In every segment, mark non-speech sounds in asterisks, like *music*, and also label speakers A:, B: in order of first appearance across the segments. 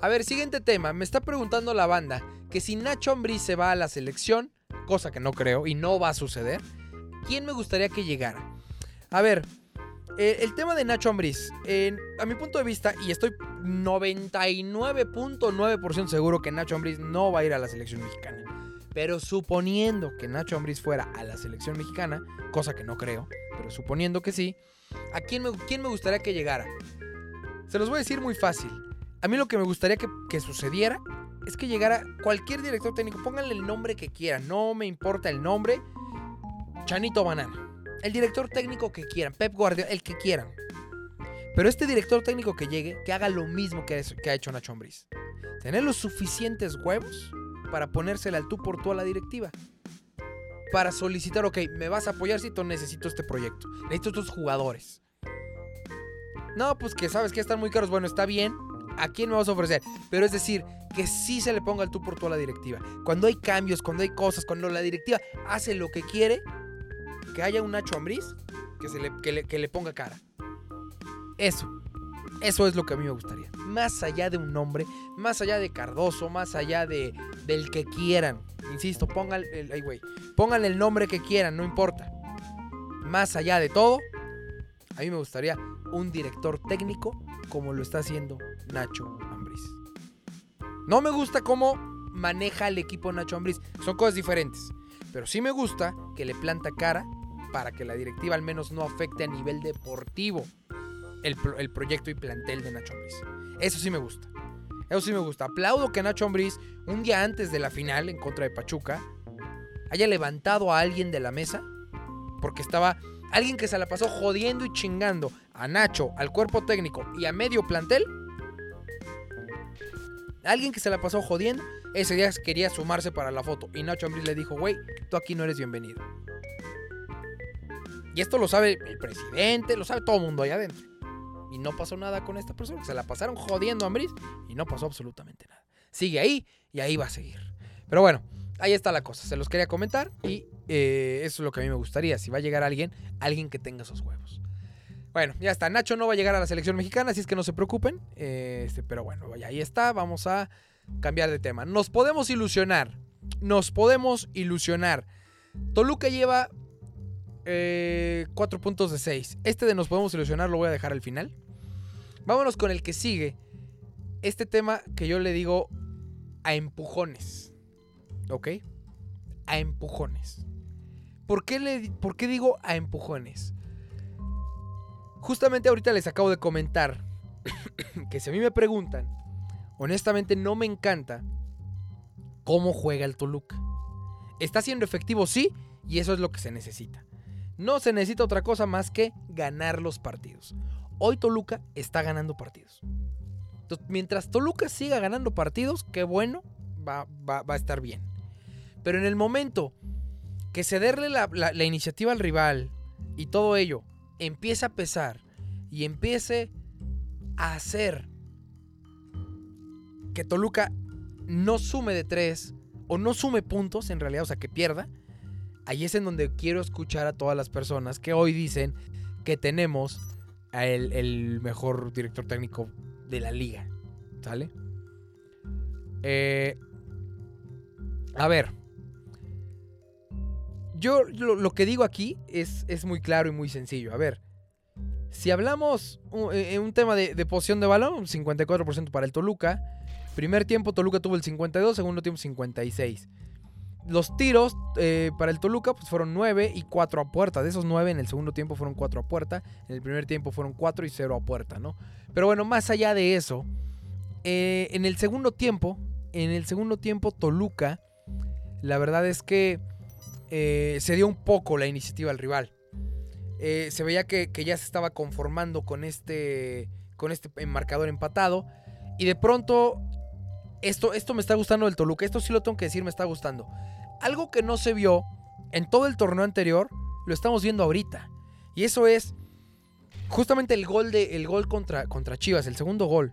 A: A ver, siguiente tema. Me está preguntando la banda que si Nacho Ambriz se va a la selección, cosa que no creo y no va a suceder, ¿quién me gustaría que llegara? A ver, eh, el tema de Nacho Ambriz, a mi punto de vista, y estoy 99.9% seguro que Nacho Ambriz no va a ir a la selección mexicana. Pero suponiendo que Nacho Ambriz fuera a la selección mexicana, cosa que no creo, pero suponiendo que sí, ¿a quién me, quién me gustaría que llegara? Se los voy a decir muy fácil. A mí lo que me gustaría que, sucediera es que llegara cualquier director técnico, pónganle el nombre que quieran, no me importa el nombre, Chanito Banana. El director técnico que quieran, Pep Guardiola, el que quieran. Pero este director técnico que llegue, que haga lo mismo que, ha hecho Nacho Ambriz. Tener los suficientes huevos para ponérsela al tú por tú a la directiva. Para solicitar, ok, me vas a apoyar si necesito este proyecto. Necesito estos jugadores. No, pues que sabes que están muy caros. Bueno, está bien. ¿A quién me vas a ofrecer? Pero es decir, que sí se le ponga el tú por tú a la directiva. Cuando hay cambios, cuando hay cosas, cuando la directiva hace lo que quiere, que haya un Nacho Ambriz que, se le, que, le, ponga cara. Eso. Eso es lo que a mí me gustaría. Más allá de un nombre, más allá de Cardoso, más allá de del que quieran. Insisto, pongan el, pongan el nombre que quieran, no importa. Más allá de todo, a mí me gustaría un director técnico como lo está haciendo Nacho Ambriz. No me gusta cómo maneja el equipo Nacho Ambriz. Son cosas diferentes. Pero sí me gusta que le planta cara para que la directiva al menos no afecte a nivel deportivo el, proyecto y plantel de Nacho Ambriz. Eso sí me gusta. Eso sí me gusta. Aplaudo que Nacho Ambriz, un día antes de la final en contra de Pachuca, haya levantado a alguien de la mesa porque estaba alguien que se la pasó jodiendo y chingando a Nacho, al cuerpo técnico y a medio plantel. Alguien que se la pasó jodiendo, ese día quería sumarse para la foto y Nacho Ambriz le dijo, güey, tú aquí no eres bienvenido. Y esto lo sabe el presidente, lo sabe todo el mundo ahí adentro. Y no pasó nada con esta persona. Se la pasaron jodiendo a Ambris y no pasó absolutamente nada. Sigue ahí y ahí va a seguir. Pero bueno, ahí está la cosa. Se los quería comentar y eh, eso es lo que a mí me gustaría. Si va a llegar alguien, alguien que tenga esos huevos. Bueno, ya está. Nacho no va a llegar a la selección mexicana, así es que no se preocupen. este, pero bueno, ahí está. Vamos a cambiar de tema. Nos podemos ilusionar. Nos podemos ilusionar. Toluca lleva eh, 4 puntos de 6. Este de nos podemos ilusionar lo voy a dejar al final. Vámonos con el que sigue. Este tema que yo le digo a empujones. ¿Ok? A empujones. ¿Por qué, le, ¿Por qué digo a empujones? Justamente ahorita les acabo de comentar *coughs* que si a mí me preguntan, honestamente no me encanta cómo juega el Toluca. ¿Está siendo efectivo? Sí, y eso es lo que se necesita. No se necesita otra cosa más que ganar los partidos. Hoy Toluca está ganando partidos. mientras Toluca siga ganando partidos, qué bueno, va, a estar bien. Pero en el momento que cederle la iniciativa al rival y todo ello empieza a pesar y empiece a hacer que Toluca no sume de tres o no sume puntos en realidad, o sea, que pierda, ahí es en donde quiero escuchar a todas las personas que hoy dicen que tenemos a el, mejor director técnico de la liga. ¿Sale? Eh, a ver. Yo lo, que digo aquí es, es, muy claro y muy sencillo. A ver. Si hablamos en eh, un tema de, de posición de balón, 54% para el Toluca. Primer tiempo Toluca tuvo el 52, segundo tiempo 56 los tiros eh, para el Toluca pues fueron 9 y 4 a puerta. De esos 9 en el segundo tiempo fueron 4 a puerta. En el primer tiempo fueron 4 y 0 a puerta, ¿no? Pero bueno, más allá de eso, eh, en el segundo tiempo, en el segundo tiempo Toluca, la verdad es que eh, se dio un poco la iniciativa al rival. se veía que, ya se estaba conformando con este, con este marcador empatado. Y de pronto esto, esto me está gustando del Toluca. Esto sí lo tengo que decir, me está gustando. Algo que no se vio en todo el torneo anterior, lo estamos viendo ahorita. Y eso es justamente el gol, de, el gol contra, contra Chivas, el segundo gol.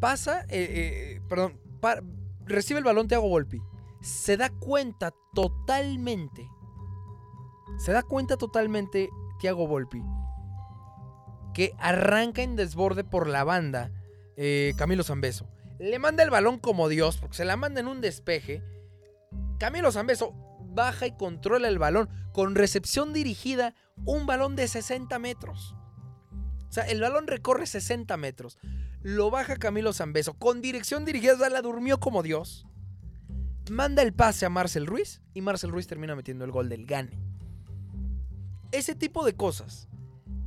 A: Pasa, eh, eh, perdón, recibe el balón Thiago Volpi. Se da cuenta totalmente. Se da cuenta totalmente Thiago Volpi. Que arranca en desborde por la banda eh, Camilo Zambeso. Le manda el balón como Dios, porque se la manda en un despeje. Camilo Zambeso baja y controla el balón con recepción dirigida, un balón de 60 metros. O sea, el balón recorre 60 metros. Lo baja Camilo Zambeso con dirección dirigida, la durmió como Dios. Manda el pase a Marcel Ruiz y Marcel Ruiz termina metiendo el gol del Gane. Ese tipo de cosas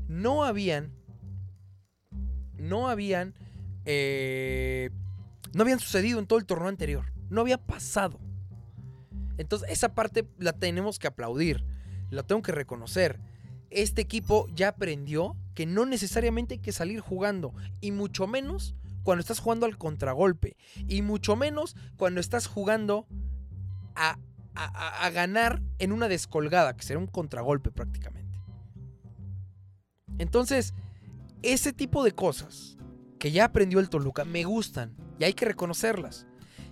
A: no habían. No habían. eh, no habían sucedido en todo el torneo anterior. No había pasado. Entonces, esa parte la tenemos que aplaudir. La tengo que reconocer. Este equipo ya aprendió que no necesariamente hay que salir jugando. Y mucho menos cuando estás jugando al contragolpe. Y mucho menos cuando estás jugando a, a- a- ganar en una descolgada, que será un contragolpe prácticamente. Entonces, ese tipo de cosas que ya aprendió el Toluca me gustan y hay que reconocerlas.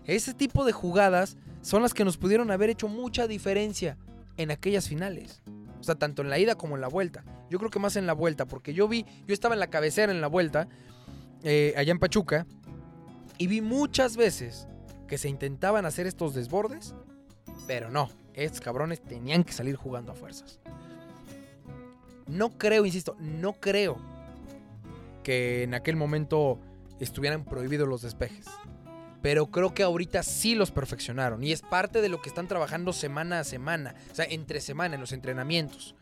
A: Ese tipo de jugadas son las que nos pudieron haber hecho mucha diferencia en aquellas finales. O sea, tanto en la ida como en la vuelta. Yo creo que más en la vuelta, porque yo vi, yo estaba en la cabecera en la vuelta, eh, allá en Pachuca, y vi muchas veces que se intentaban hacer estos desbordes, pero no, estos cabrones tenían que salir jugando a fuerzas. No creo, insisto, no creo que en aquel momento estuvieran prohibidos los despejes. Pero creo que ahorita sí los perfeccionaron. Y es parte de lo que están trabajando semana a semana. O sea, entre semana, en los entrenamientos.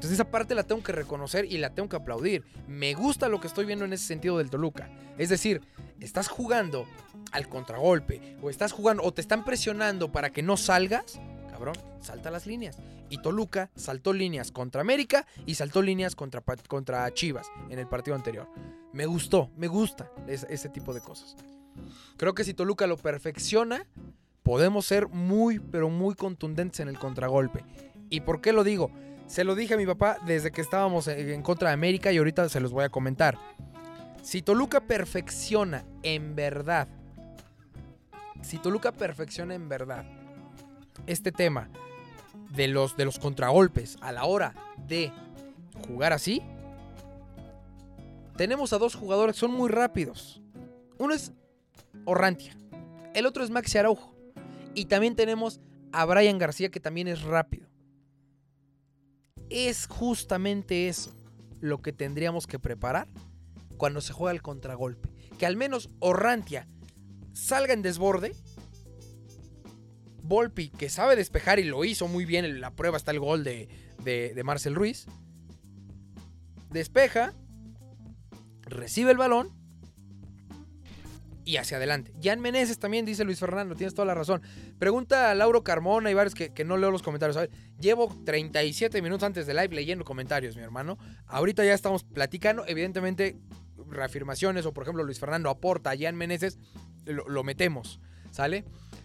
A: Entonces esa parte la tengo que reconocer y la tengo que aplaudir. Me gusta lo que estoy viendo en ese sentido del Toluca. Es decir, estás jugando al contragolpe. O estás jugando, o te están presionando para que no salgas. Cabrón, salta las líneas. Y Toluca saltó líneas contra América y saltó líneas contra, contra Chivas en el partido anterior. Me gustó, me gusta es- ese tipo de cosas. Creo que si Toluca lo perfecciona, podemos ser muy, pero muy contundentes en el contragolpe. ¿Y por qué lo digo? Se lo dije a mi papá desde que estábamos en contra de América y ahorita se los voy a comentar. Si Toluca perfecciona en verdad, si Toluca perfecciona en verdad este tema de los, de los contragolpes a la hora de jugar así, tenemos a dos jugadores que son muy rápidos. Uno es Orrantia. El otro es Maxi Araujo. Y también tenemos a Brian García, que también es rápido. Es justamente eso lo que tendríamos que preparar cuando se juega el contragolpe. Que al menos Orrantia salga en desborde. Volpi, que sabe despejar y lo hizo muy bien. En la prueba está el gol de, de, de Marcel Ruiz. Despeja. Recibe el balón y hacia adelante. Jan Meneses también, dice Luis Fernando, tienes toda la razón. Pregunta a Lauro Carmona y varios que, que no leo los comentarios. A ver, llevo 37 minutos antes de live leyendo comentarios, mi hermano. Ahorita ya estamos platicando, evidentemente, reafirmaciones o, por ejemplo, Luis Fernando aporta a Jan Meneses, lo, metemos, ¿sale?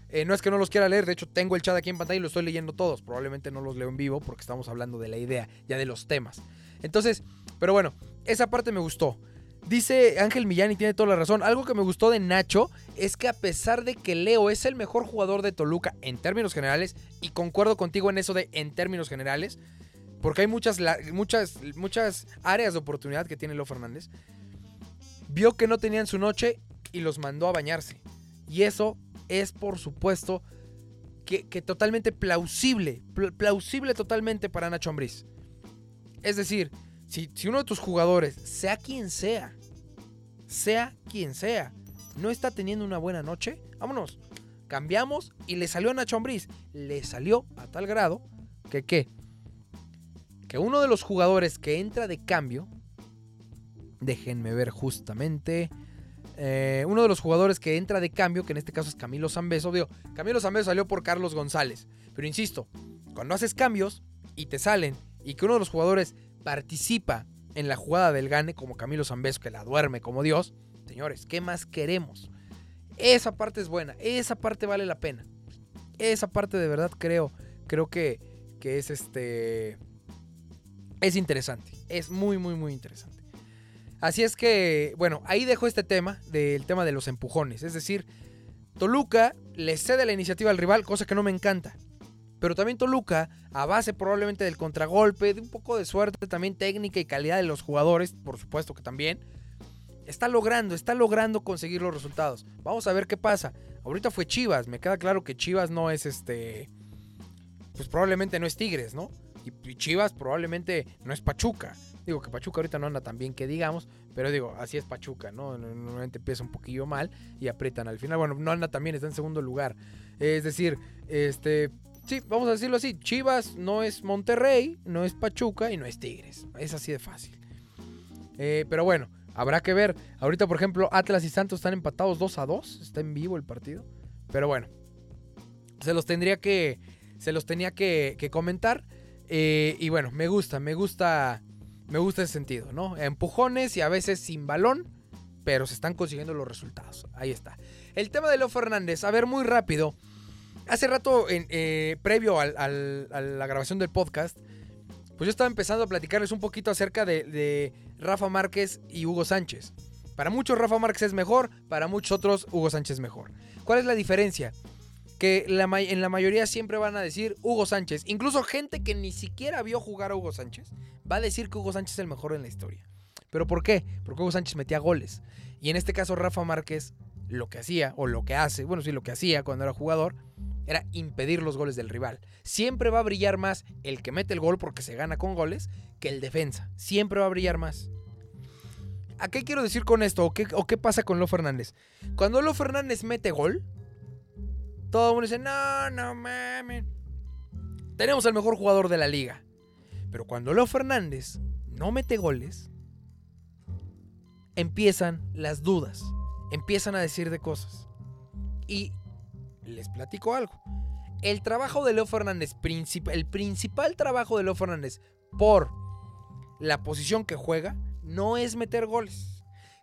A: Eh, no es que no los quiera leer, de hecho tengo el chat aquí en pantalla y lo estoy leyendo todos. Probablemente no los leo en vivo porque estamos hablando de la idea, ya de los temas. Entonces, pero bueno, esa parte me gustó. Dice Ángel Millán y tiene toda la razón. Algo que me gustó de Nacho es que a pesar de que Leo es el mejor jugador de Toluca en términos generales, y concuerdo contigo en eso de en términos generales, porque hay muchas, muchas, muchas áreas de oportunidad que tiene Leo Fernández, vio que no tenían su noche y los mandó a bañarse. Y eso es, por supuesto, que, que totalmente plausible, pl- plausible totalmente para Nacho Ambriz. Es decir, si, uno de tus jugadores, sea quien sea, sea quien sea, no está teniendo una buena noche, vámonos. Cambiamos y le salió a Nacho Ambriz. Le salió a tal grado que qué? Que uno de los jugadores que entra de cambio, déjenme ver justamente, eh, uno de los jugadores que entra de cambio, que en este caso es Camilo Zambeso, digo, Camilo Zambeso salió por Carlos González. Pero insisto, cuando haces cambios y te salen y que uno de los jugadores participa en la jugada del gane, como Camilo Zambeso, que la duerme como Dios, señores, ¿qué más queremos? Esa parte es buena, esa parte vale la pena. Esa parte de verdad creo, creo que, que es este. Es interesante. Es muy, muy, muy interesante. Así es que, bueno, ahí dejo este tema del tema de los empujones. Es decir, Toluca le cede la iniciativa al rival, cosa que no me encanta. Pero también Toluca, a base probablemente del contragolpe, de un poco de suerte, también técnica y calidad de los jugadores, por supuesto que también, está logrando, está logrando conseguir los resultados. Vamos a ver qué pasa. Ahorita fue Chivas, me queda claro que Chivas no es este, pues probablemente no es Tigres, ¿no? Y Chivas probablemente no es Pachuca. Digo que Pachuca ahorita no anda tan bien que digamos, pero digo, así es Pachuca, ¿no? Normalmente empieza un poquillo mal y aprietan al final. Bueno, no anda tan bien, está en segundo lugar. Es decir, este, sí, vamos a decirlo así, Chivas no es Monterrey, no es Pachuca y no es Tigres. Es así de fácil. Eh, pero bueno, habrá que ver. Ahorita, por ejemplo, Atlas y Santos están empatados 2 a 2. Está en vivo el partido. Pero bueno, se los tendría que, se los tenía que, que comentar. Eh, y bueno, me gusta, me gusta, me gusta ese sentido, ¿no? Empujones y a veces sin balón, pero se están consiguiendo los resultados. Ahí está. El tema de Leo Fernández, a ver, muy rápido. Hace rato, en, eh, previo a la grabación del podcast, pues yo estaba empezando a platicarles un poquito acerca de, Rafa Márquez y Hugo Sánchez. Para muchos Rafa Márquez es mejor, para muchos otros Hugo Sánchez es mejor. ¿Cuál es la diferencia? que en la mayoría siempre van a decir Hugo Sánchez. Incluso gente que ni siquiera vio jugar a Hugo Sánchez va a decir que Hugo Sánchez es el mejor en la historia. ¿Pero por qué? Porque Hugo Sánchez metía goles. Y en este caso Rafa Márquez lo que hacía, o lo que hace, bueno, sí, lo que hacía cuando era jugador, era impedir los goles del rival. Siempre va a brillar más el que mete el gol porque se gana con goles que el defensa. Siempre va a brillar más. ¿A qué quiero decir con esto? ¿O qué, pasa con Lo Fernández? Cuando Lo Fernández mete gol, todo el mundo dice, no, no mames. Tenemos al mejor jugador de la liga. Pero cuando Leo Fernández no mete goles, empiezan las dudas. Empiezan a decir de cosas. Y les platico algo. El trabajo de Leo Fernández, el principal trabajo de Leo Fernández por la posición que juega, no es meter goles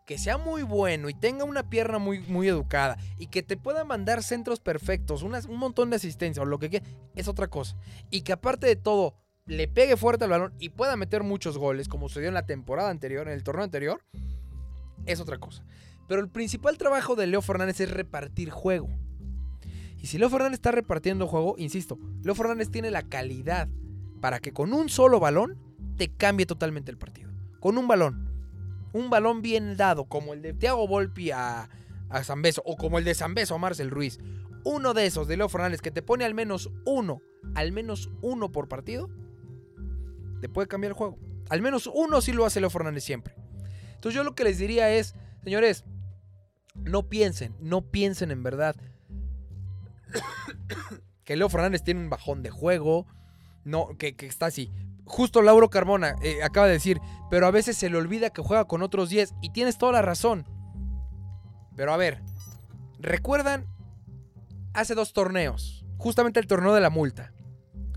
A: que sea muy bueno y tenga una pierna muy, muy educada y que te pueda mandar centros perfectos, un montón de asistencia o lo que quiera, es otra cosa. Y que aparte de todo, le pegue fuerte al balón y pueda meter muchos goles, como sucedió en la temporada anterior, en el torneo anterior, es otra cosa. Pero el principal trabajo de Leo Fernández es repartir juego. Y si Leo Fernández está repartiendo juego, insisto, Leo Fernández tiene la calidad para que con un solo balón te cambie totalmente el partido. Con un balón un balón bien dado, como el de Thiago Volpi a, a Zambeso, o como el de Zambeso a Marcel Ruiz, uno de esos de Leo Fernández que te pone al menos uno, al menos uno por partido, te puede cambiar el juego. Al menos uno sí lo hace Leo Fernández siempre. Entonces yo lo que les diría es, señores, no piensen, no piensen en verdad *coughs* que Leo Fernández tiene un bajón de juego, no, que, está así justo Lauro Carmona eh, acaba de decir, pero a veces se le olvida que juega con otros 10 y tienes toda la razón. Pero a ver, ¿recuerdan hace dos torneos? Justamente el torneo de la multa.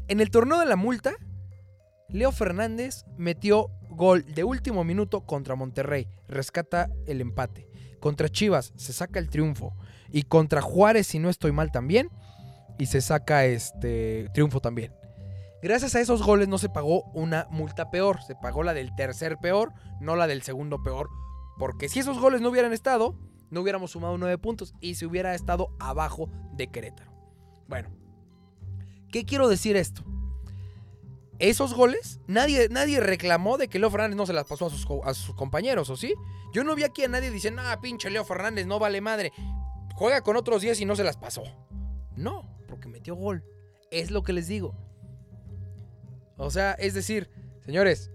A: En el torneo de la multa, Leo Fernández metió gol de último minuto contra Monterrey, rescata el empate. Contra Chivas se saca el triunfo y contra Juárez, si no estoy mal también, y se saca este triunfo también. Gracias a esos goles no se pagó una multa peor, se pagó la del tercer peor, no la del segundo peor. Porque si esos goles no hubieran estado, no hubiéramos sumado nueve puntos y se hubiera estado abajo de Querétaro. Bueno, ¿qué quiero decir esto? Esos goles, nadie, nadie reclamó de que Leo Fernández no se las pasó a sus, a sus compañeros, ¿o sí? Yo no vi aquí a nadie diciendo, ah, pinche Leo Fernández, no vale madre. Juega con otros 10 y no se las pasó. No, porque metió gol. Es lo que les digo. O sea, es decir, señores,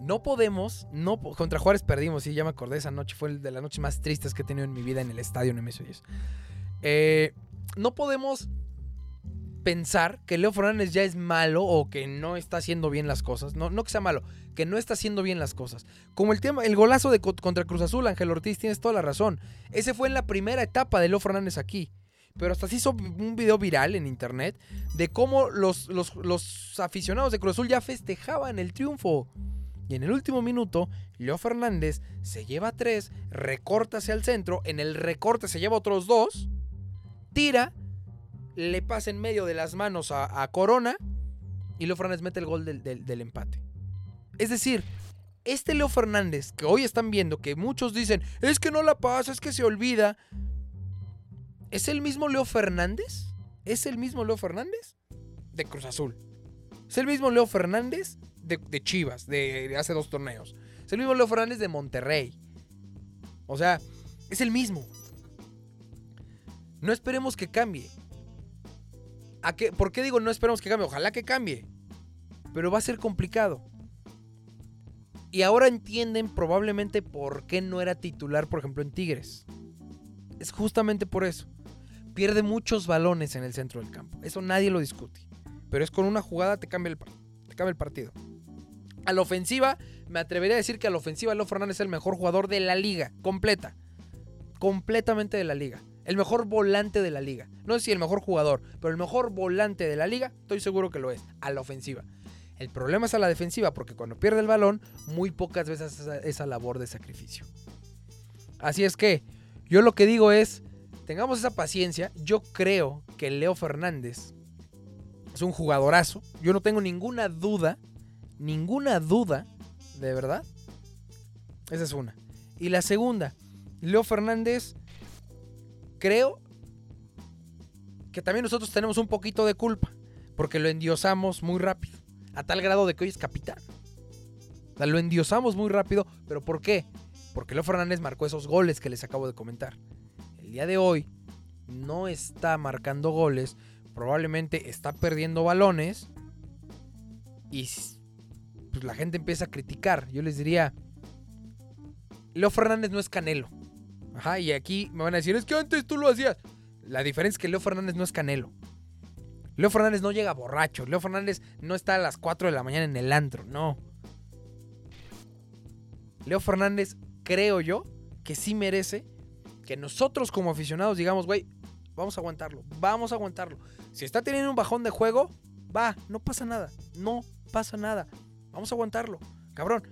A: no podemos, no contra Juárez perdimos, sí, ya me acordé esa noche, fue de las noches más tristes que he tenido en mi vida en el estadio Nemesio eh, no podemos pensar que Leo Fernández ya es malo o que no está haciendo bien las cosas. No, no que sea malo, que no está haciendo bien las cosas. Como el tema, el golazo de contra Cruz Azul, Ángel Ortiz, tienes toda la razón. Ese fue en la primera etapa de Leo Fernández aquí pero hasta se hizo un video viral en internet de cómo los, los, aficionados de Cruz Azul ya festejaban el triunfo. Y en el último minuto, Leo Fernández se lleva tres, recorta hacia el centro, en el recorte se lleva otros dos, tira, le pasa en medio de las manos a, Corona y Leo Fernández mete el gol del, del empate. Es decir, este Leo Fernández que hoy están viendo, que muchos dicen, es que no la pasa, es que se olvida, ¿Es el mismo Leo Fernández? ¿Es el mismo Leo Fernández? De Cruz Azul. ¿Es el mismo Leo Fernández de, Chivas, de, hace dos torneos? ¿Es el mismo Leo Fernández de Monterrey? O sea, es el mismo. No esperemos que cambie. ¿A qué, ¿Por qué digo no esperemos que cambie? Ojalá que cambie. Pero va a ser complicado. Y ahora entienden probablemente por qué no era titular, por ejemplo, en Tigres. Es justamente por eso. Pierde muchos balones en el centro del campo. Eso nadie lo discute. Pero es con una jugada te cambia el, te cambia el partido. A la ofensiva, me atrevería a decir que a la ofensiva Leo Fernández es el mejor jugador de la liga, completa. Completamente de la liga. El mejor volante de la liga. No sé si el mejor jugador, pero el mejor volante de la liga, estoy seguro que lo es, a la ofensiva. El problema es a la defensiva, porque cuando pierde el balón, muy pocas veces esa, labor de sacrificio. Así es que, yo lo que digo es, tengamos esa paciencia. Yo creo que Leo Fernández es un jugadorazo. Yo no tengo ninguna duda, ninguna duda, de verdad. Esa es una. Y la segunda, Leo Fernández, creo que también nosotros tenemos un poquito de culpa, porque lo endiosamos muy rápido, a tal grado de que hoy es capitán. Lo endiosamos muy rápido, pero ¿por qué? Porque Leo Fernández marcó esos goles que les acabo de comentar. El día de hoy no está marcando goles, probablemente está perdiendo balones y pues la gente empieza a criticar. Yo les diría, Leo Fernández no es Canelo. Ajá, y aquí me van a decir, es que antes tú lo hacías. La diferencia es que Leo Fernández no es Canelo. Leo Fernández no llega borracho. Leo Fernández no está a las 4 de la mañana en el antro. No. Leo Fernández, creo yo, que sí merece que nosotros como aficionados digamos, güey, vamos a aguantarlo, vamos a aguantarlo. Si está teniendo un bajón de juego, va, no pasa nada, no pasa nada. Vamos a aguantarlo. Cabrón,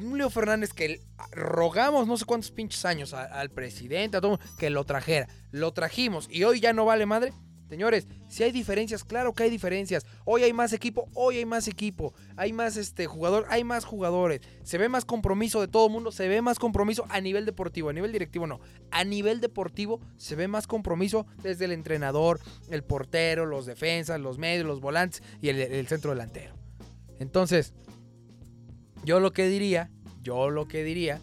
A: un Leo Fernández que rogamos no sé cuántos pinches años al presidente, a todo que lo trajera. Lo trajimos y hoy ya no vale madre. Señores, si hay diferencias, claro que hay diferencias. Hoy hay más equipo, hoy hay más equipo. Hay más este jugador, hay más jugadores. Se ve más compromiso de todo el mundo, se ve más compromiso a nivel deportivo, a nivel directivo no. A nivel deportivo se ve más compromiso desde el entrenador, el portero, los defensas, los medios, los volantes y el, el centro delantero. Entonces, yo lo que diría, yo lo que diría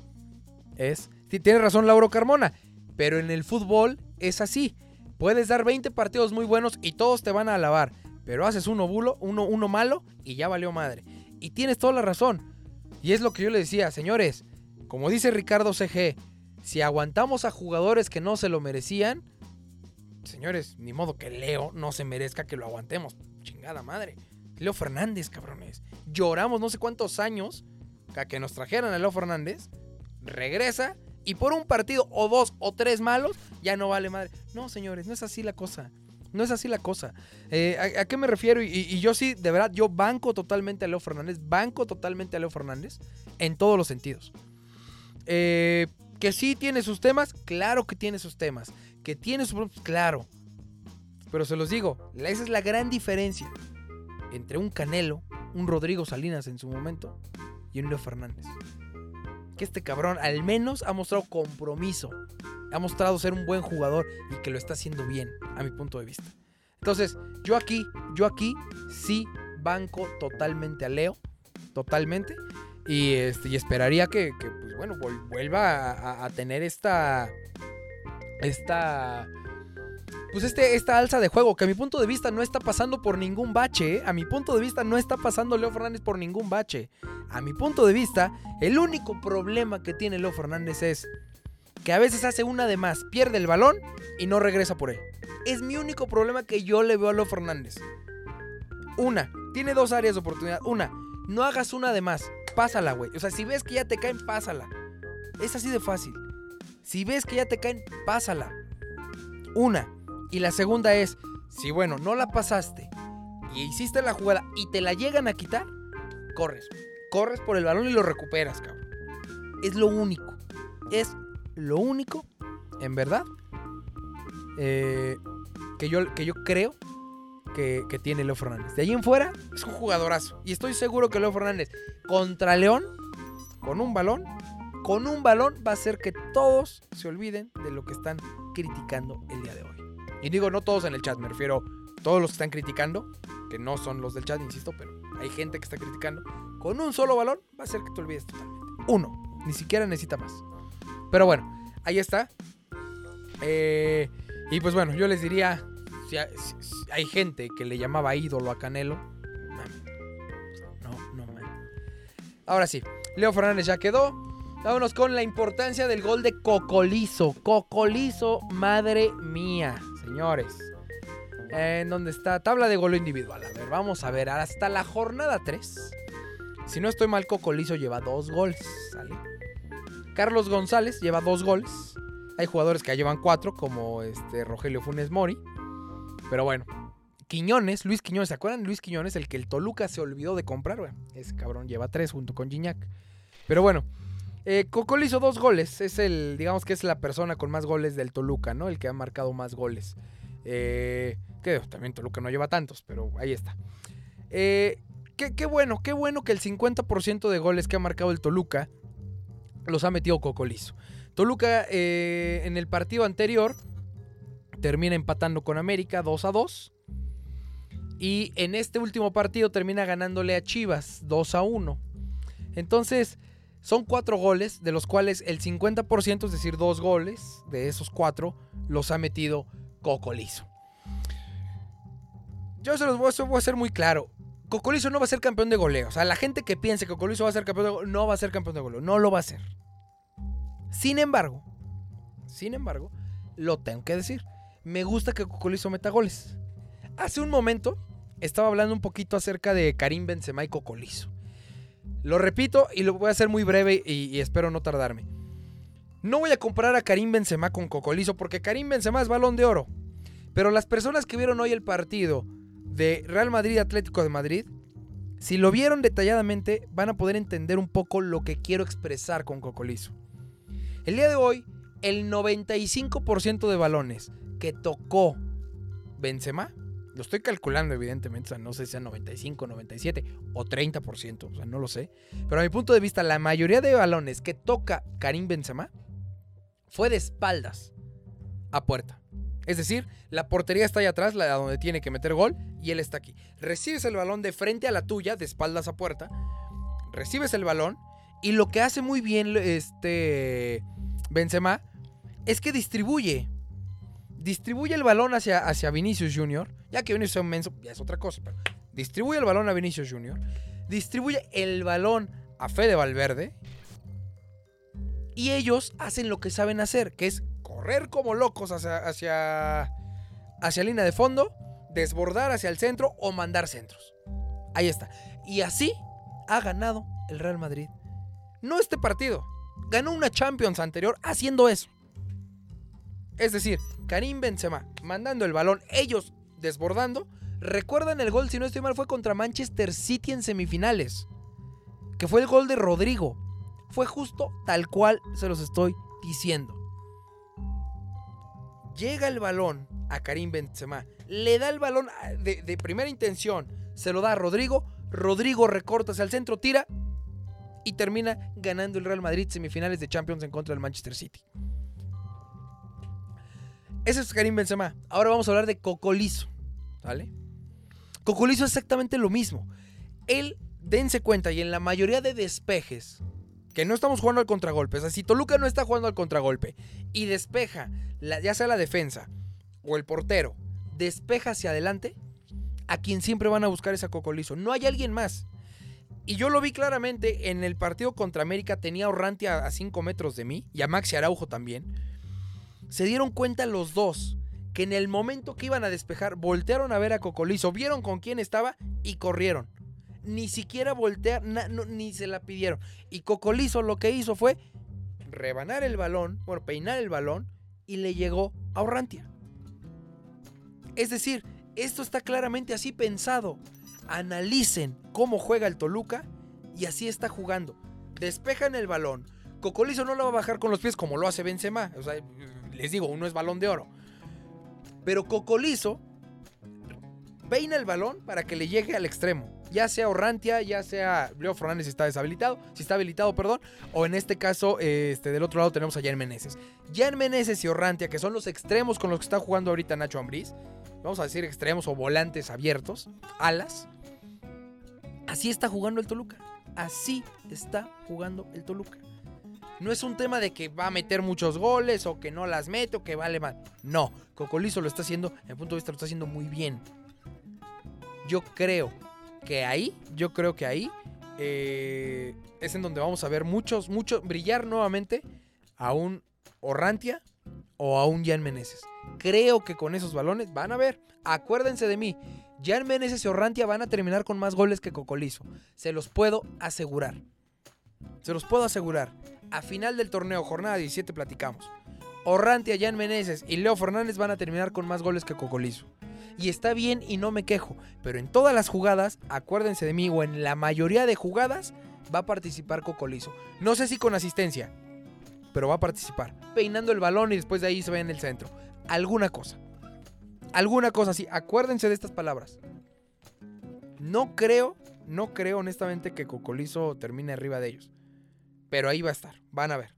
A: es, tiene razón Lauro Carmona, pero en el fútbol es así. Puedes dar 20 partidos muy buenos y todos te van a alabar, pero haces uno bulo, uno, uno malo y ya valió madre. Y tienes toda la razón. Y es lo que yo le decía, señores, como dice Ricardo CG, si aguantamos a jugadores que no se lo merecían, señores, ni modo que Leo no se merezca que lo aguantemos. Chingada madre. Leo Fernández, cabrones. Lloramos no sé cuántos años a que nos trajeran a Leo Fernández. Regresa y por un partido o dos o tres malos ya no vale madre. No, señores, no es así la cosa. No es así la cosa. Eh, ¿a, qué me refiero? Y, yo sí, de verdad, yo banco totalmente a Leo Fernández. Banco totalmente a Leo Fernández en todos los sentidos. Eh, que sí tiene sus temas, claro que tiene sus temas. Que tiene sus problemas, claro. Pero se los digo, esa es la gran diferencia entre un Canelo, un Rodrigo Salinas en su momento y Leo Fernández. Que este cabrón al menos ha mostrado compromiso, ha mostrado ser un buen jugador y que lo está haciendo bien, a mi punto de vista. Entonces, yo aquí, yo aquí sí banco totalmente a Leo, totalmente. Y, este, y esperaría que, pues bueno, vuelva a tener esta, esta pues este, esta alza de juego, que a mi punto de vista no está pasando por ningún bache, ¿eh? a mi punto de vista no está pasando Leo Fernández por ningún bache. A mi punto de vista, el único problema que tiene Leo Fernández es que a veces hace una de más, pierde el balón y no regresa por él. Es mi único problema que yo le veo a Leo Fernández. Una, tiene dos áreas de oportunidad. Una, no hagas una de más, pásala, güey. O sea, si ves que ya te caen, pásala. Es así de fácil. Si ves que ya te caen, pásala. Una. Y la segunda es, si bueno, no la pasaste y hiciste la jugada y te la llegan a quitar, corres. Corres por el balón y lo recuperas, cabrón. Es lo único. Es lo único, en verdad, eh, que, yo, que yo creo que, tiene Leo Fernández. De ahí en fuera, es un jugadorazo. Y estoy seguro que Leo Fernández contra León, con un balón, con un balón va a hacer que todos se olviden de lo que están criticando el día de hoy. Y digo, no todos en el chat, me refiero todos los que están criticando, que no son los del chat, insisto, pero hay gente que está criticando. Con un solo balón va a ser que te olvides totalmente. Uno, ni siquiera necesita más. Pero bueno, ahí está. Eh, y pues bueno, yo les diría, si hay, gente que le llamaba ídolo a Canelo, no, no, man. Ahora sí, Leo Fernández ya quedó. Vámonos con la importancia del gol de Cocolizo. Cocolizo, madre mía, señores. En donde está tabla de gol individual. A ver, vamos a ver. Hasta la jornada 3. Si no estoy mal, Cocolizo lleva dos goles. Carlos González lleva dos goles. Hay jugadores que ya llevan cuatro, como este Rogelio Funes Mori. Pero bueno. Quiñones, Luis Quiñones, ¿se acuerdan? Luis Quiñones, el que el Toluca se olvidó de comprar. Bueno, ese cabrón lleva tres junto con Gignac. Pero bueno, eh, dos goles. Es el, digamos que es la persona con más goles del Toluca, ¿no? El que ha marcado más goles. Eh, que también Toluca no lleva tantos, pero ahí está. Eh, qué, bueno, qué bueno que el 50% de goles que ha marcado el Toluca los ha metido Cocolizo. Toluca eh, en el partido anterior termina empatando con América 2 a 2. Y en este último partido termina ganándole a Chivas 2 a 1. Entonces, son cuatro goles, de los cuales el 50%, es decir, dos goles de esos cuatro, los ha metido Cocolizo. Yo se los voy voy a ser muy claro. Cocolizo no va a ser campeón de goleo. O sea, la gente que piense que Cocolizo va a ser campeón de goleo, no va a ser campeón de goleo. No lo va a ser. Sin embargo, sin embargo, lo tengo que decir. Me gusta que Cocolizo meta goles. Hace un momento estaba hablando un poquito acerca de Karim Benzema y Cocolizo. Lo repito y lo voy a hacer muy breve y, espero no tardarme. No voy a comparar a Karim Benzema con Cocolizo porque Karim Benzema es balón de oro. Pero las personas que vieron hoy el partido de Real Madrid Atlético de Madrid, si lo vieron detalladamente, van a poder entender un poco lo que quiero expresar con Cocolizo. El día de hoy, el 95% de balones que tocó Benzema, lo estoy calculando evidentemente, o sea, no sé si sea 95, 97 o 30%, o sea, no lo sé. Pero a mi punto de vista, la mayoría de balones que toca Karim Benzema fue de espaldas a puerta. Es decir, la portería está ahí atrás, la donde tiene que meter gol, y él está aquí. Recibes el balón de frente a la tuya, de espaldas a puerta. Recibes el balón, y lo que hace muy bien este Benzema es que distribuye. Distribuye el balón hacia, hacia Vinicius Jr. Ya que Vinicius es un ya es otra cosa, pero distribuye el balón a Vinicius Jr. Distribuye el balón a Fede Valverde. Y ellos hacen lo que saben hacer, que es correr como locos hacia, hacia, hacia línea de fondo, desbordar hacia el centro o mandar centros. Ahí está. Y así ha ganado el Real Madrid. No este partido. Ganó una Champions anterior haciendo eso. Es decir, Karim Benzema mandando el balón, ellos desbordando. Recuerdan el gol, si no estoy mal, fue contra Manchester City en semifinales. Que fue el gol de Rodrigo. Fue justo tal cual se los estoy diciendo. Llega el balón a Karim Benzema. Le da el balón de, de primera intención. Se lo da a Rodrigo. Rodrigo recorta hacia el centro, tira y termina ganando el Real Madrid semifinales de Champions en contra del Manchester City. Ese es Karim Benzema. Ahora vamos a hablar de Cocolizo. ¿Vale? Es exactamente lo mismo. Él, dense cuenta, y en la mayoría de despejes, que no estamos jugando al contragolpe, o sea, si Toluca no está jugando al contragolpe y despeja, ya sea la defensa o el portero, despeja hacia adelante, a quien siempre van a buscar es a Cocolizo. No hay alguien más. Y yo lo vi claramente en el partido contra América, tenía a a 5 metros de mí y a Maxi Araujo también. Se dieron cuenta los dos que en el momento que iban a despejar, voltearon a ver a Cocolizo, vieron con quién estaba y corrieron. Ni siquiera voltear, ni se la pidieron. Y Cocolizo lo que hizo fue rebanar el balón, bueno, peinar el balón y le llegó a Orrantia. Es decir, esto está claramente así pensado analicen cómo juega el Toluca y así está jugando. Despejan el balón. Cocolizo no lo va a bajar con los pies como lo hace Benzema. O sea, les digo, uno es balón de oro. Pero Cocolizo peina el balón para que le llegue al extremo. Ya sea Orrantia, ya sea Leo Fernández si está deshabilitado, si está habilitado, perdón. O en este caso, este, del otro lado tenemos a Jan Meneses. Jan Meneses y Orrantia, que son los extremos con los que está jugando ahorita Nacho Ambriz. Vamos a decir extremos o volantes abiertos, alas. Así está jugando el Toluca. Así está jugando el Toluca. No es un tema de que va a meter muchos goles o que no las mete o que vale mal. No, Cocolizo lo está haciendo, en punto de vista lo está haciendo muy bien. Yo creo que ahí, yo creo que ahí eh, es en donde vamos a ver muchos, muchos, brillar nuevamente a un Orrantia o a un Jan Meneses. Creo que con esos balones van a ver. Acuérdense de mí. Jan Meneses y Orrantia van a terminar con más goles que Cocolizo. Se los puedo asegurar. Se los puedo asegurar. A final del torneo, jornada 17, platicamos. Orrantia, Jan Meneses y Leo Fernández van a terminar con más goles que Cocolizo. Y está bien y no me quejo. Pero en todas las jugadas, acuérdense de mí, o en la mayoría de jugadas, va a participar Cocolizo. No sé si con asistencia, pero va a participar. Peinando el balón y después de ahí se ve en el centro. Alguna cosa. Alguna cosa así. Acuérdense de estas palabras. No creo, no creo honestamente que Cocolizo termine arriba de ellos. Pero ahí va a estar. Van a ver.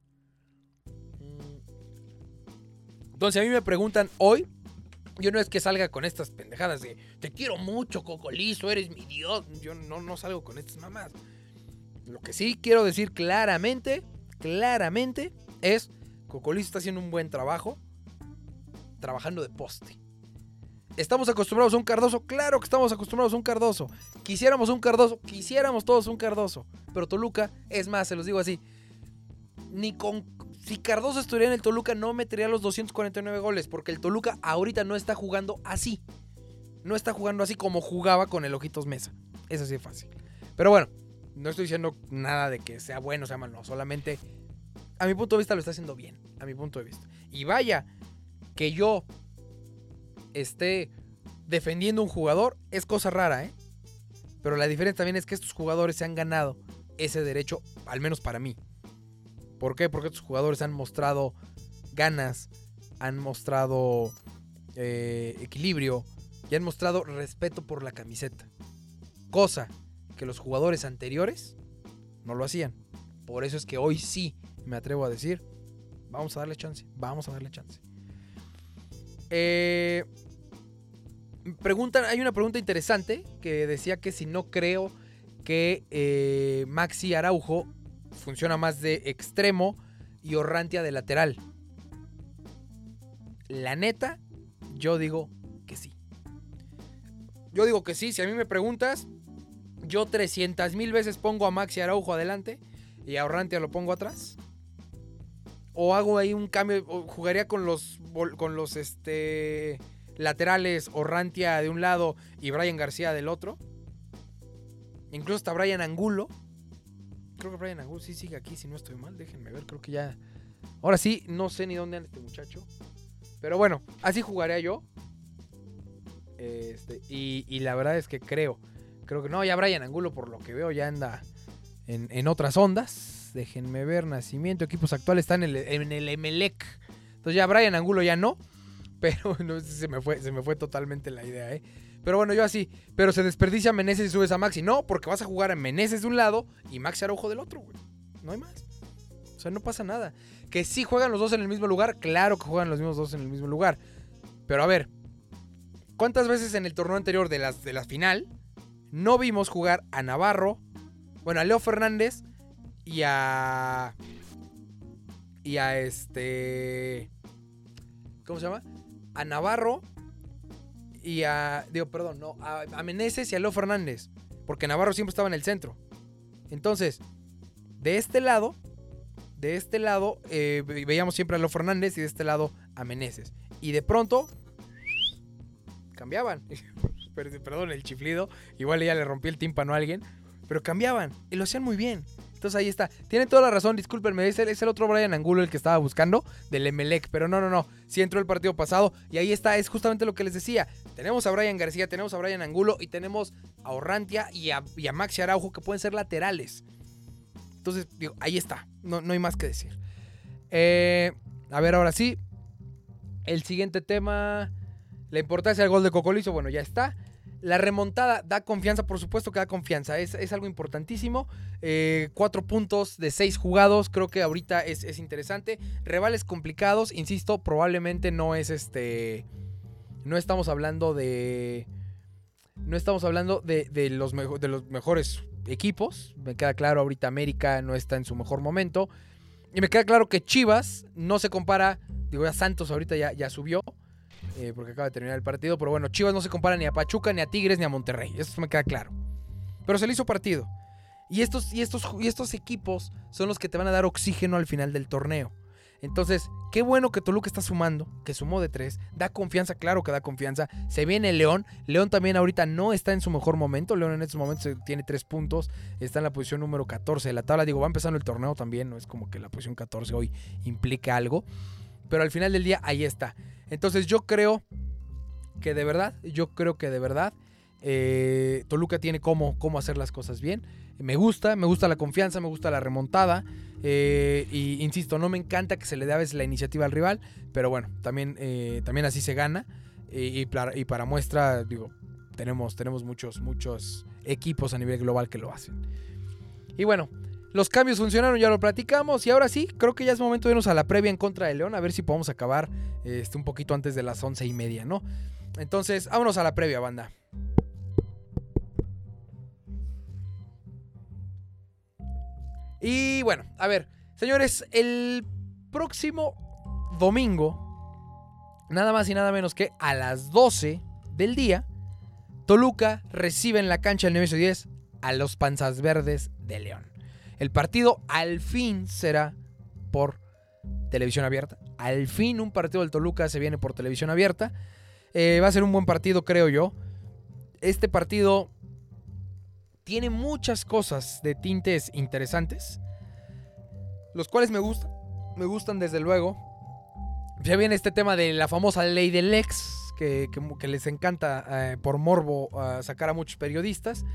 A: Entonces a mí me preguntan hoy. Yo no es que salga con estas pendejadas de te quiero mucho, Cocolizo, eres mi dios. Yo no, no salgo con estas mamás. Lo que sí quiero decir claramente, claramente, es Cocolizo está haciendo un buen trabajo trabajando de poste. ¿Estamos acostumbrados a un Cardoso? Claro que estamos acostumbrados a un Cardoso. Quisiéramos un Cardoso, quisiéramos todos un Cardoso. Pero Toluca, es más, se los digo así. Ni con. Si Cardoso estuviera en el Toluca, no metería los 249 goles. Porque el Toluca ahorita no está jugando así. No está jugando así como jugaba con el Ojitos Mesa. Es así de fácil. Pero bueno, no estoy diciendo nada de que sea bueno o sea malo. Solamente, a mi punto de vista, lo está haciendo bien. A mi punto de vista. Y vaya, que yo esté defendiendo un jugador es cosa rara, ¿eh? Pero la diferencia también es que estos jugadores se han ganado ese derecho, al menos para mí. ¿Por qué? Porque estos jugadores han mostrado ganas, han mostrado eh, equilibrio y han mostrado respeto por la camiseta. Cosa que los jugadores anteriores no lo hacían. Por eso es que hoy sí me atrevo a decir, vamos a darle chance, vamos a darle chance. Eh, hay una pregunta interesante que decía que si no creo que eh, Maxi Araujo funciona más de extremo y Orrantia de lateral. La neta, yo digo que sí. Yo digo que sí, si a mí me preguntas, yo 300 mil veces pongo a Maxi Araujo adelante y a Orrantia lo pongo atrás. O hago ahí un cambio, jugaría con los, con los este, laterales Orrantia de un lado y Brian García del otro. Incluso hasta Brian Angulo. Creo que Brian Angulo sí sigue aquí, si no estoy mal. Déjenme ver, creo que ya. Ahora sí, no sé ni dónde anda este muchacho. Pero bueno, así jugaría yo. Este, y, la verdad es que creo. Creo que no, ya Brian Angulo, por lo que veo, ya anda en, en otras ondas. Déjenme ver, nacimiento, equipos actuales están en el, en el Emelec. Entonces ya Brian Angulo ya no. *laughs* Pero no, se, me fue, se me fue totalmente la idea, ¿eh? Pero bueno, yo así. Pero se desperdicia a Meneses y subes a Maxi. No, porque vas a jugar a Meneses de un lado y Maxi Araujo del otro, güey. No hay más. O sea, no pasa nada. Que sí juegan los dos en el mismo lugar, claro que juegan los mismos dos en el mismo lugar. Pero a ver, ¿cuántas veces en el torneo anterior de las, de la final no vimos jugar a Navarro, bueno, a Leo Fernández y a. Y a este. ¿Cómo se llama? A Navarro y a. Digo, perdón, no. A, Meneses y a Leo Fernández. Porque Navarro siempre estaba en el centro. Entonces, de este lado. De este lado eh, veíamos siempre a Leo Fernández y de este lado a Meneses. Y de pronto. Cambiaban. *laughs* Perdón el chiflido. Igual ya le rompí el tímpano a alguien. Pero cambiaban. Y lo hacían muy bien. Entonces ahí está. Tiene toda la razón, discúlpenme. Es el, es el otro Brian Angulo el que estaba buscando del Emelec. Pero no, no, no. Sí entró el partido pasado. Y ahí está. Es justamente lo que les decía. Tenemos a Brian García, tenemos a Brian Angulo y tenemos a Orrantia y a, Maxi Araujo que pueden ser laterales. Entonces, digo, ahí está. No, no hay más que decir. Eh, a ver, ahora sí. El siguiente tema. La importancia del gol de Cocolizo. Bueno, ya está. La remontada da confianza, por supuesto que da confianza, es, algo importantísimo. Eh, cuatro puntos de seis jugados, creo que ahorita es, interesante. Rivales complicados, insisto, probablemente no es este. No estamos hablando de. No estamos hablando de, los, de los mejores equipos. Me queda claro, ahorita América no está en su mejor momento. y me queda claro que Chivas no se compara, digo ya Santos ahorita ya, ya subió, eh, porque acaba de terminar el partido, pero bueno, Chivas no se compara ni a Pachuca, ni a Tigres, ni a Monterrey, eso me queda claro. Pero se le hizo partido. Y estos, y, estos, y estos equipos son los que te van a dar oxígeno al final del torneo. Entonces, qué bueno que Toluca está sumando, que sumó de tres, da confianza, claro que da confianza. Se viene León, León también ahorita no está en su mejor momento, León en estos momentos tiene tres puntos, está en la posición número 14 de la tabla, digo, va empezando el torneo también, no es como que la posición 14 hoy implique algo, pero al final del día ahí está. Entonces yo creo que de verdad, yo creo que de verdad, eh, Toluca tiene cómo, cómo hacer las cosas bien. Me gusta, me gusta la confianza, me gusta la remontada. Eh, y insisto, no me encanta que se le dé a veces la iniciativa al rival, pero bueno, también, eh, también así se gana. Y, para, y, para, muestra, digo, tenemos, tenemos muchos, muchos equipos a nivel global que lo hacen. Y bueno, los cambios funcionaron, ya lo platicamos. Y ahora sí, creo que ya es momento de irnos a la previa en contra de León, a ver si podemos acabar este, un poquito antes de las once y media, ¿no? Entonces, vámonos a la previa, banda. Y bueno, a ver, señores, el próximo domingo, nada más y nada menos que a las 12 del día, Toluca recibe en la cancha del Nemesio 10 a los Panzas Verdes de León. El partido al fin será por televisión abierta. Al fin un partido del Toluca se viene por televisión abierta. Eh, va a ser un buen partido, creo yo. Este partido tiene muchas cosas de tintes interesantes, los cuales me gustan, me gustan desde luego. Ya viene este tema de la famosa ley del ex, que, les encanta eh, por morbo sacar a muchos periodistas.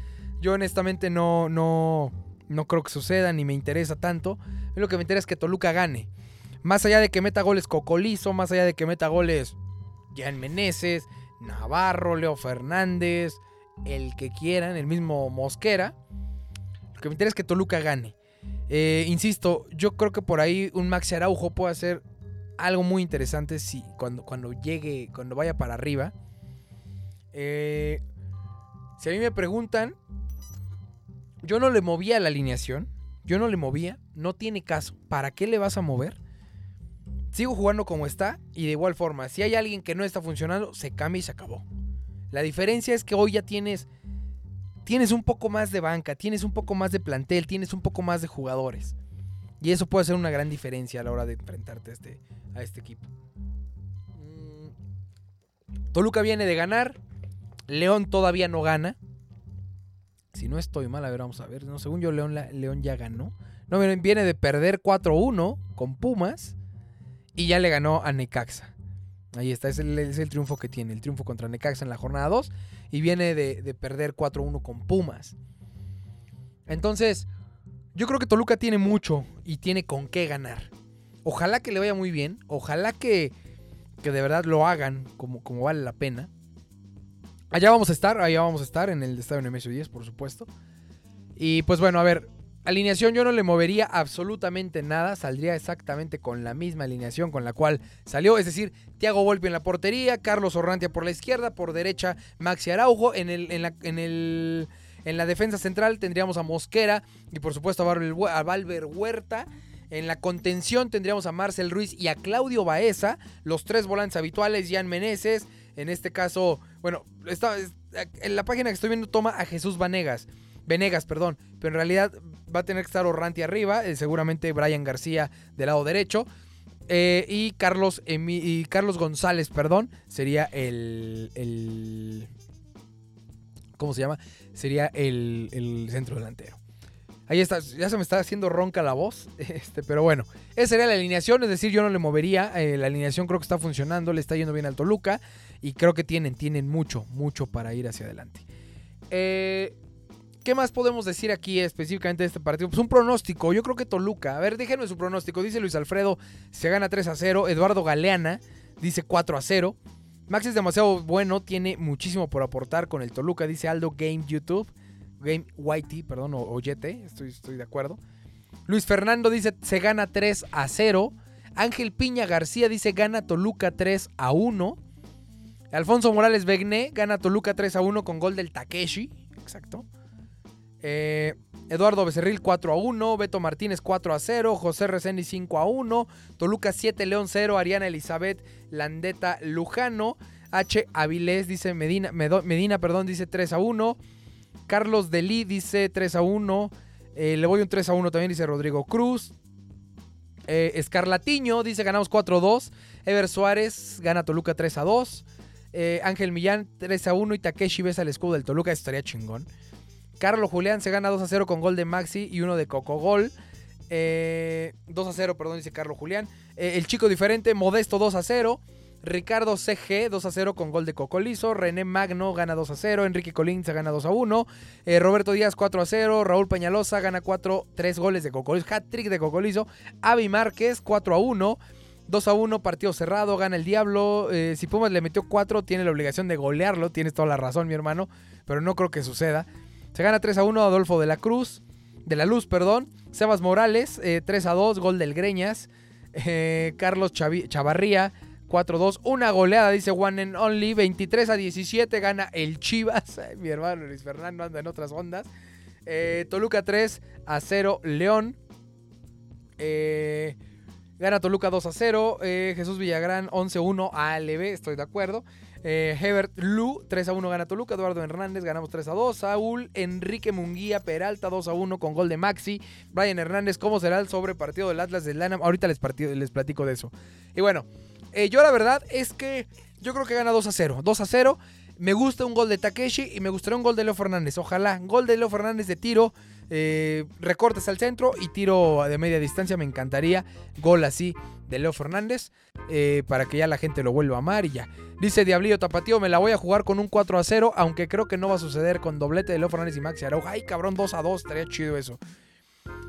A: Yo honestamente no, no, no creo que suceda, ni me interesa tanto. Lo que me interesa es que Toluca gane. Más allá de que meta goles Cocolizo, más allá de que meta goles Jan Meneses, Navarro, Leo Fernández, el que quieran, el mismo Mosquera. Lo que me interesa es que Toluca gane. Eh, insisto, yo creo que por ahí un Maxi Araujo puede hacer algo muy interesante si, cuando, cuando llegue, cuando vaya para arriba. Eh, si a mí me preguntan, yo no le movía la alineación. Yo no le movía. No tiene caso. ¿Para qué le vas a mover? Sigo jugando como está. Y de igual forma, si hay alguien que no está funcionando, se cambia y se acabó. La diferencia es que hoy ya tienes, tienes un poco más de banca, tienes un poco más de plantel, tienes un poco más de jugadores. Y eso puede ser una gran diferencia a la hora de enfrentarte a este, a este equipo. Mm. Toluca viene de ganar. León todavía no gana. Si no estoy mal, a ver, vamos a ver. No, según yo, León, ya ganó. No, viene de perder 4-1 con Pumas. Y ya le ganó a Necaxa. Ahí está, es el, triunfo que tiene, el triunfo contra Necaxa en la jornada 2 y viene de, perder 4-1 con Pumas. Entonces, yo creo que Toluca tiene mucho y tiene con qué ganar. Ojalá que le vaya muy bien, ojalá que, que de verdad lo hagan como, como vale la pena. Allá vamos a estar, allá vamos a estar en el estadio Nemesio 10, por supuesto. Y pues bueno, a ver, Alineación yo no le movería absolutamente nada, saldría exactamente con la misma alineación con la cual salió, es decir, Thiago Volpi en la portería, Carlos Orrantia por la izquierda, por derecha Maxi Araujo, en, el, en, la, en, el, en la defensa central tendríamos a Mosquera y por supuesto a Valver Huerta. En la contención tendríamos a Marcel Ruiz y a Claudio Baeza, los tres volantes habituales, Jan Meneses, en este caso, bueno, en la página que estoy viendo toma a Jesús Vanegas. Venegas, perdón. Pero en realidad va a tener que estar Orranti arriba. Eh, seguramente Brian García del lado derecho. Eh, y, Carlos y Carlos González, perdón, sería el, el ¿Cómo se llama? Sería el, centro delantero. Ahí está, ya se me está haciendo ronca la voz, *laughs* este, pero bueno, esa sería la alineación, es decir, yo no le movería, eh, la alineación creo que está funcionando, le está yendo bien al Toluca y creo que tienen, tienen mucho, mucho para ir hacia adelante. Eh, ¿Qué más podemos decir aquí específicamente de este partido? Pues un pronóstico. Yo creo que Toluca. A ver, déjenme su pronóstico. Dice Luis Alfredo, se gana 3 a 0. Eduardo Galeana dice 4 a 0. Max es demasiado bueno, tiene muchísimo por aportar con el Toluca, dice Aldo Game YouTube. Game YT, perdón, o, YT, estoy, estoy de acuerdo. Luis Fernando dice, se gana 3 a 0. Ángel Piña García dice, gana Toluca 3 a 1. Alfonso Morales Begné gana Toluca 3 a 1 con gol del Takeshi. Exacto. Eh, Eduardo Becerril 4 a 1, Beto Martínez 4 a 0, José Reséndiz 5 a 1, Toluca 7, León 0, Ariana Elizabeth Landeta Lujano, H. Avilés dice Medina, Medina perdón, dice 3 a 1, Carlos Delí dice 3 a 1, eh, le voy un 3 a 1 también dice Rodrigo Cruz, eh, Escarlatiño dice ganamos 4 a 2, Ever Suárez gana Toluca 3 a 2, eh, Ángel Millán 3 a 1 y Takeshi besa el escudo del Toluca, estaría chingón. Carlos Julián se gana 2 a 0 con gol de Maxi y uno de Coco Gol. 2 eh, a 0, perdón, dice Carlos Julián. El chico diferente, Modesto 2 a 0. Ricardo CG 2 a 0 con gol de Cocolizo. René Magno gana 2 a 0. Enrique Colín se gana 2 a 1. Eh, Roberto Díaz 4 a 0. Raúl Peñalosa gana 4, 3 goles de Cocolizo. Hat-trick de Cocolizo. Avi Márquez 4 a 1. 2 a 1, partido cerrado, gana el Diablo. si Pumas le metió 4, tiene la obligación de golearlo. Tienes toda la razón, mi hermano. Pero no creo que suceda. Se gana 3 a 1 Adolfo de la Cruz, de la Luz, perdón. Sebas Morales, 3 eh, a 2, gol del Greñas. Eh, Carlos Chavarría, 4 a 2. Una goleada, dice One and Only. 23 a 17 gana el Chivas. *laughs* mi hermano Luis Fernando anda en otras ondas. Eh, Toluca 3 a 0, León. gana Toluca 2 a 0. Jesús Villagrán 11 a 1 a LB, estoy de acuerdo. Eh, Hebert Lu, 3 a 1 gana Toluca. Eduardo Hernández, ganamos 3 a 2. Saúl Enrique Munguía Peralta, 2 a 1 con gol de Maxi. Brian Hernández, ¿cómo será el sobre partido del Atlas del Lanam? Ahorita les, les platico de eso. Y bueno, eh, yo la verdad es que yo creo que gana 2 a 0. 2 a 0. Me gusta un gol de Takeshi y me gustaría un gol de Leo Fernández. Ojalá, gol de Leo Fernández de tiro, eh, recortes al centro y tiro de media distancia. Me encantaría. Gol así de Leo Fernández eh, para que ya la gente lo vuelva a amar y ya. Dice Diablillo Tapatío, me la voy a jugar con un 4 a 0, aunque creo que no va a suceder con doblete de Leo Fernández y Maxi Araujo. Ay, cabrón, 2 a 2, estaría chido eso.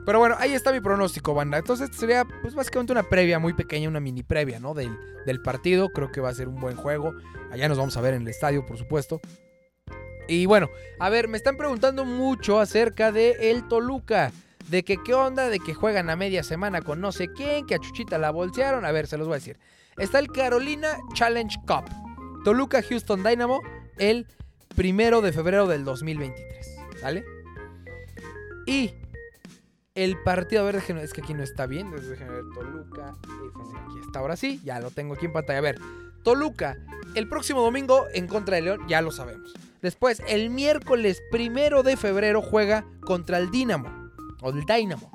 A: Pero bueno, ahí está mi pronóstico, banda. Entonces sería pues básicamente una previa muy pequeña, una mini previa, ¿no? Del, del partido. Creo que va a ser un buen juego. Allá nos vamos a ver en el estadio, por supuesto. Y bueno, a ver, me están preguntando mucho acerca de el Toluca. De que qué onda, de que juegan a media semana con no sé quién, que a Chuchita la bolsearon. A ver, se los voy a decir. Está el Carolina Challenge Cup. Toluca Houston Dynamo el primero de febrero del 2023. ¿Sale? Y el partido, a ver, es que aquí no está bien. Déjenme ver, Toluca, aquí está, ahora sí, ya lo tengo aquí en pantalla. A ver, Toluca, el próximo domingo en contra de León, ya lo sabemos. Después, el miércoles primero de febrero juega contra el Dinamo, o el Dynamo.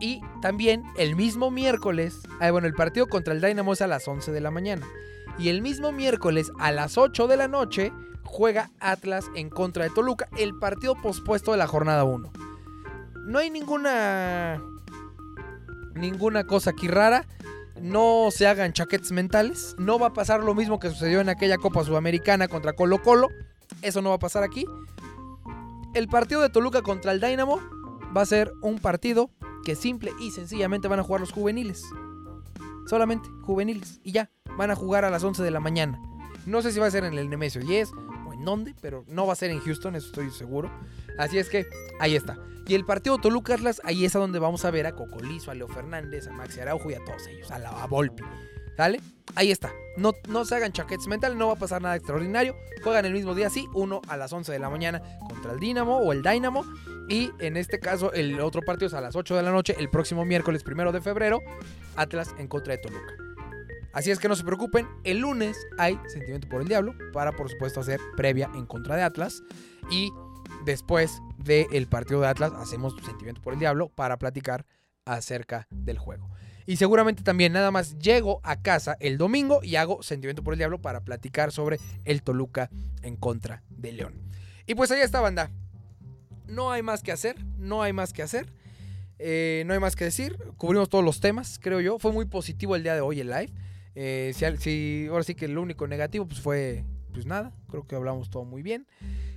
A: Y también el mismo miércoles, ah, bueno, el partido contra el Dynamo es a las 11 de la mañana. Y el mismo miércoles a las 8 de la noche juega Atlas en contra de Toluca, el partido pospuesto de la jornada 1 no hay ninguna ninguna cosa aquí rara. No se hagan chaquetes mentales. No va a pasar lo mismo que sucedió en aquella Copa Sudamericana contra Colo Colo. Eso no va a pasar aquí. El partido de Toluca contra el Dynamo va a ser un partido que simple y sencillamente van a jugar los juveniles. Solamente juveniles. Y ya, van a jugar a las 11 de la mañana. No sé si va a ser en el Nemesio Yes o en dónde, pero no va a ser en Houston, eso estoy seguro. Así es que ahí está. Y el partido Toluca Atlas, ahí es a donde vamos a ver a Cocolizo, a Leo Fernández, a Maxi Araujo y a todos ellos, a la Volpi. ¿Sale? Ahí está. No, no se hagan chaquetes mentales, no va a pasar nada extraordinario. Juegan el mismo día, sí, uno a las 11 de la mañana contra el Dinamo o el Dynamo. Y en este caso, el otro partido es a las 8 de la noche, el próximo miércoles primero de febrero, Atlas en contra de Toluca. Así es que no se preocupen, el lunes hay Sentimiento por el Diablo para, por supuesto, hacer previa en contra de Atlas. Y después del partido de Atlas hacemos Sentimiento por el Diablo para platicar acerca del juego. Y seguramente también nada más llego a casa el domingo y hago Sentimiento por el Diablo para platicar sobre el Toluca en contra de León. Y pues ahí está, banda. No hay más que hacer, no hay más que hacer. Eh, no hay más que decir. Cubrimos todos los temas, creo yo. Fue muy positivo el día de hoy el live. Eh, si, ahora sí que lo único negativo pues fue, pues nada. Creo que hablamos todo muy bien.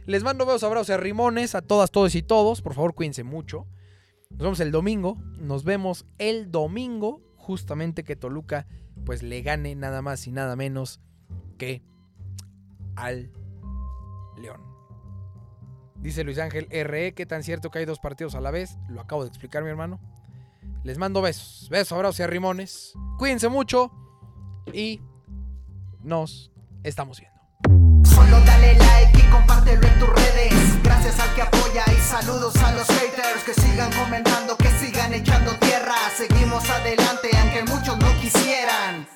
A: Les mando besos, abrazos y rimones a todas, todos y todos. Por favor, cuídense mucho. Nos vemos el domingo. Nos vemos el domingo. Justamente que Toluca pues le gane nada más y nada menos que al León. Dice Luis Ángel RE, ¿qué tan cierto que hay dos partidos a la vez? Lo acabo de explicar, mi hermano. Les mando besos, besos, abrazos y arrimones. Cuídense mucho y nos estamos viendo
B: compártelo en tus redes. Gracias al que apoya y saludos a los haters que sigan comentando, que sigan echando tierra. Seguimos adelante aunque muchos no quisieran.